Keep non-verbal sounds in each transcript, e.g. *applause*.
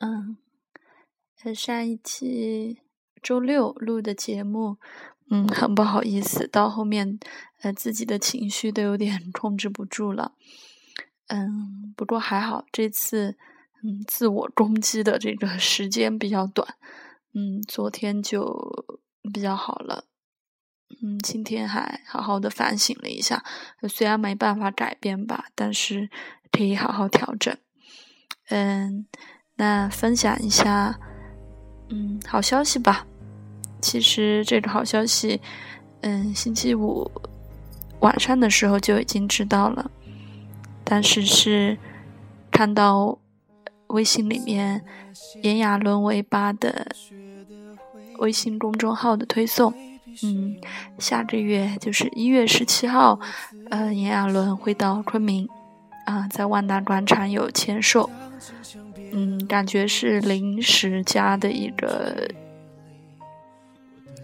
嗯，在上一期周六录的节目，嗯，很不好意思，到后面呃自己的情绪都有点 *laughs* 控制不住了。嗯，不过还好，这次嗯自我攻击的这个 *laughs* 时间比较短，嗯，昨天就比较好了。嗯，今天还好好的反省了一下，虽然没办法改变吧，但是可以好好调整。嗯，那分享一下，嗯，好消息吧。其实这个好消息，嗯，星期五晚上的时候就已经知道了，但是是看到微信里面炎亚纶维八的微信公众号的推送。嗯，下个月就是一月十七号，呃，炎亚纶会到昆明，啊，在万达广场有签售，嗯，感觉是临时加的一个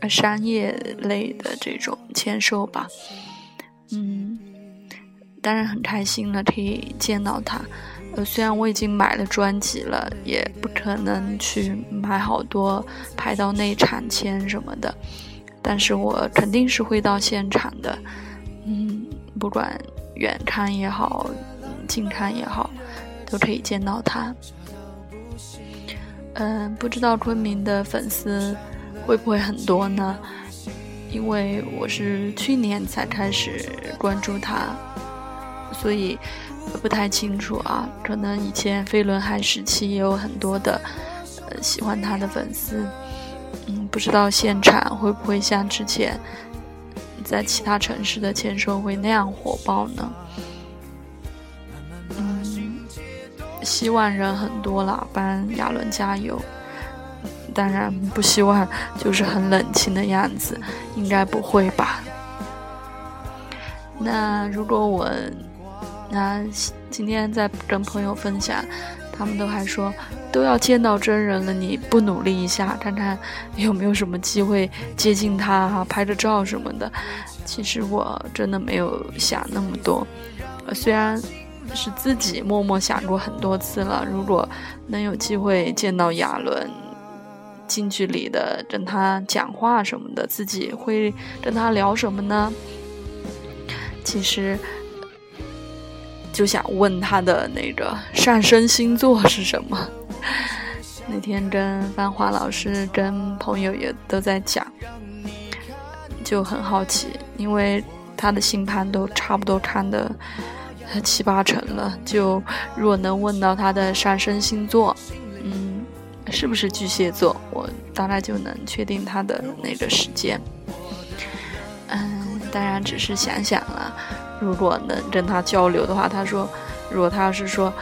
商业类的这种签售吧，嗯，当然很开心了，可以见到他。呃，虽然我已经买了专辑了，也不可能去买好多排到内场签什么的。但是我肯定是会到现场的，嗯，不管远看也好，近看也好，都可以见到他。嗯，不知道昆明的粉丝会不会很多呢？因为我是去年才开始关注他，所以不太清楚啊。可能以前飞轮海时期也有很多的呃喜欢他的粉丝。嗯，不知道现场会不会像之前在其他城市的签售会那样火爆呢？希望人很多了，帮亚伦加油。当然不希望就是很冷清的样子，应该不会吧？那如果我那今天在跟朋友分享。他们都还说都要见到真人了，你不努力一下，看看有没有什么机会接近他哈，拍个照什么的。其实我真的没有想那么多，虽然是自己默默想过很多次了。如果能有机会见到亚伦，近距离的跟他讲话什么的，自己会跟他聊什么呢？其实。就想问他的那个上升星座是什么？那天跟芳华老师、跟朋友也都在讲，就很好奇，因为他的星盘都差不多看的七八成了。就若能问到他的上升星座，嗯，是不是巨蟹座，我大概就能确定他的那个时间。嗯，当然只是想想了。如果能跟他交流的话，他说，如果他要是说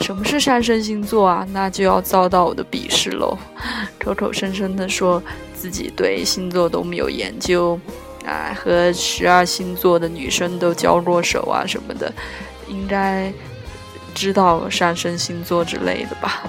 什么是上升星座啊，那就要遭到我的鄙视喽。口口声声的说自己对星座都没有研究，啊，和十二星座的女生都交过手啊什么的，应该知道上升星座之类的吧。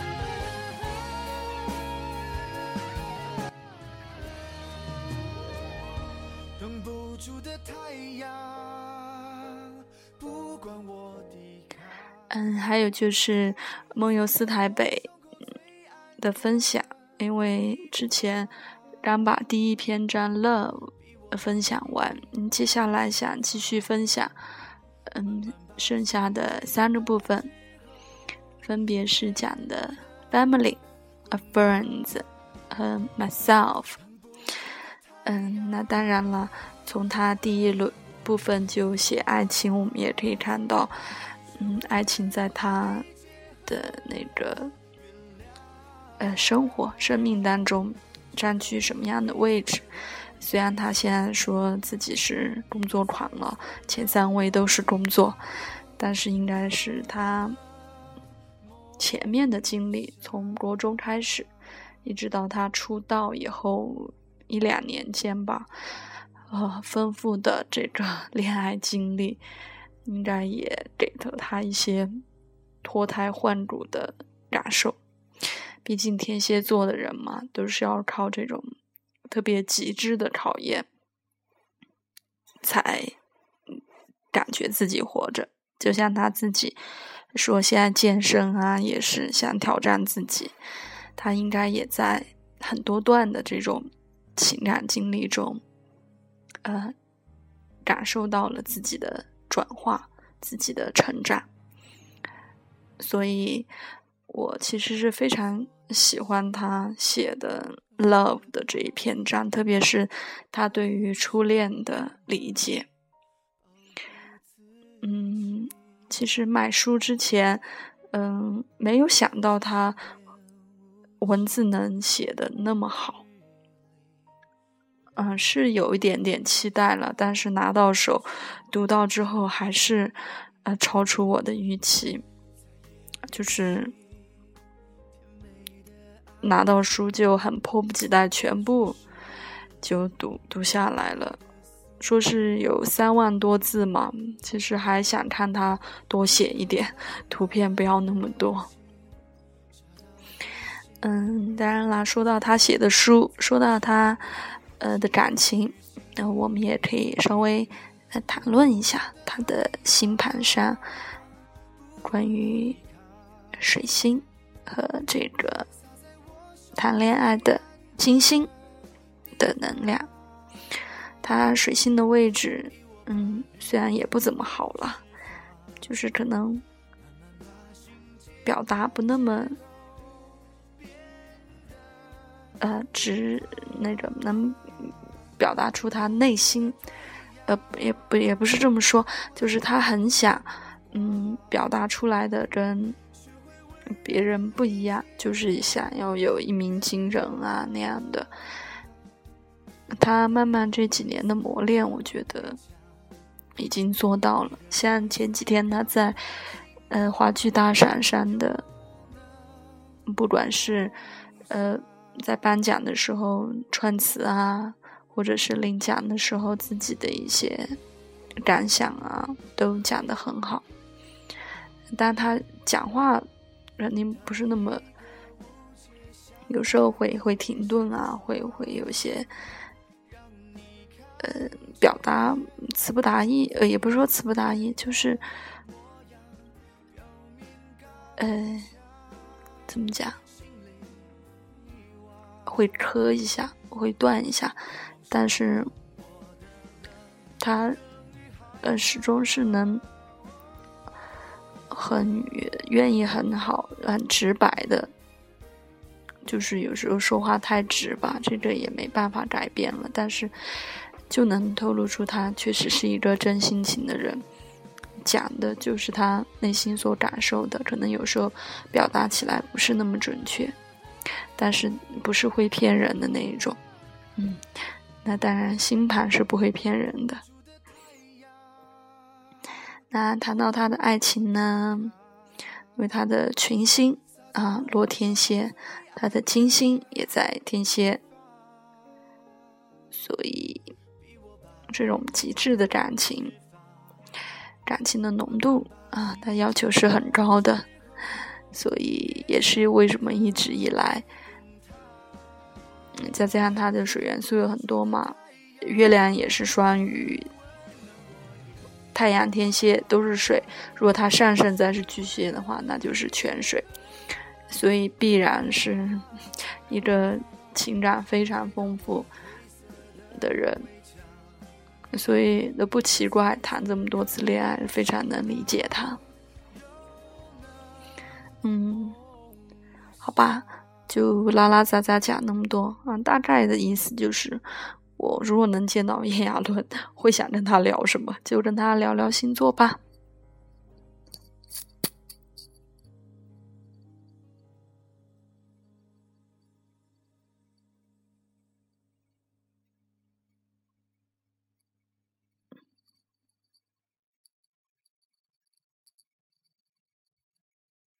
嗯，还有就是梦游四台北的分享，因为之前刚把第一篇章 Love 分享完，接下来想继续分享，嗯，剩下的三个部分，分别是讲的 Family、A Friends 和 Myself。嗯，那当然了，从他第一轮部分就写爱情，我们也可以看到。嗯，爱情在他的那个呃生活、生命当中占据什么样的位置？虽然他现在说自己是工作狂了，前三位都是工作，但是应该是他前面的经历，从国中开始，一直到他出道以后一两年间吧，呃，丰富的这个 *laughs* 恋爱经历。应该也给了他一些脱胎换骨的感受。毕竟天蝎座的人嘛，都是要靠这种特别极致的考验，才感觉自己活着。就像他自己说，现在健身啊，也是想挑战自己。他应该也在很多段的这种情感经历中，呃，感受到了自己的转化，自己的成长。所以，我其实是非常喜欢他写的《Love》的这一篇章，特别是他对于初恋的理解。嗯，其实买书之前，嗯，没有想到他文字能写的那么好。嗯，是有一点点期待了，但是拿到手读到之后，还是呃超出我的预期。就是拿到书就很迫不及待，全部就读读下来了。说是有三万多字嘛，其实还想看他多写一点，图片不要那么多。嗯，当然啦，说到他写的书，说到他呃的感情，那我们也可以稍微来谈论一下他的星盘上关于水星和这个谈恋爱的金星的能量。他水星的位置，嗯，虽然也不怎么好了，就是可能表达不那么，呃，直那个能表达出他内心，呃，也不也不是这么说，就是他很想，嗯，表达出来的跟别人不一样，就是想要有一鸣惊人啊那样的。他慢慢这几年的磨练，我觉得已经做到了。像前几天他在呃话剧大赏上的，不管是呃在颁奖的时候串词啊，或者是领奖的时候自己的一些感想啊，都讲得很好。但他讲话肯定不是那么，有时候会会停顿啊，会会有些。呃，表达词不达意，呃，也不是说词不达意，就是，呃，怎么讲，会磕一下，会断一下，但是，他，呃，始终是能很愿意很好、很直白的，就是有时候说话太直吧，这个也没办法改变了，但是。就能透露出他确实是一个真性情的人，讲的就是他内心所感受的，可能有时候表达起来不是那么准确，但是不是会骗人的那一种。嗯，那当然星盘是不会骗人的。那谈到他的爱情呢，因为他的群星啊落天蝎，他的金星也在天蝎，所以。这种极致的感情，感情的浓度啊，它要求是很高的，所以也是为什么一直以来，再加上它的水元素有很多嘛，月亮也是双鱼，太阳天蝎都是水，如果它上升再是巨蟹的话，那就是全水，所以必然是 *laughs* 一个情感非常丰富的人。所以都不奇怪，谈这么多次恋爱，非常能理解他。嗯，好吧，就拉拉杂杂讲那么多啊，大概的意思就是，我如果能见到炎亚纶，*laughs* 会想跟他聊什么，就跟他聊聊星座吧。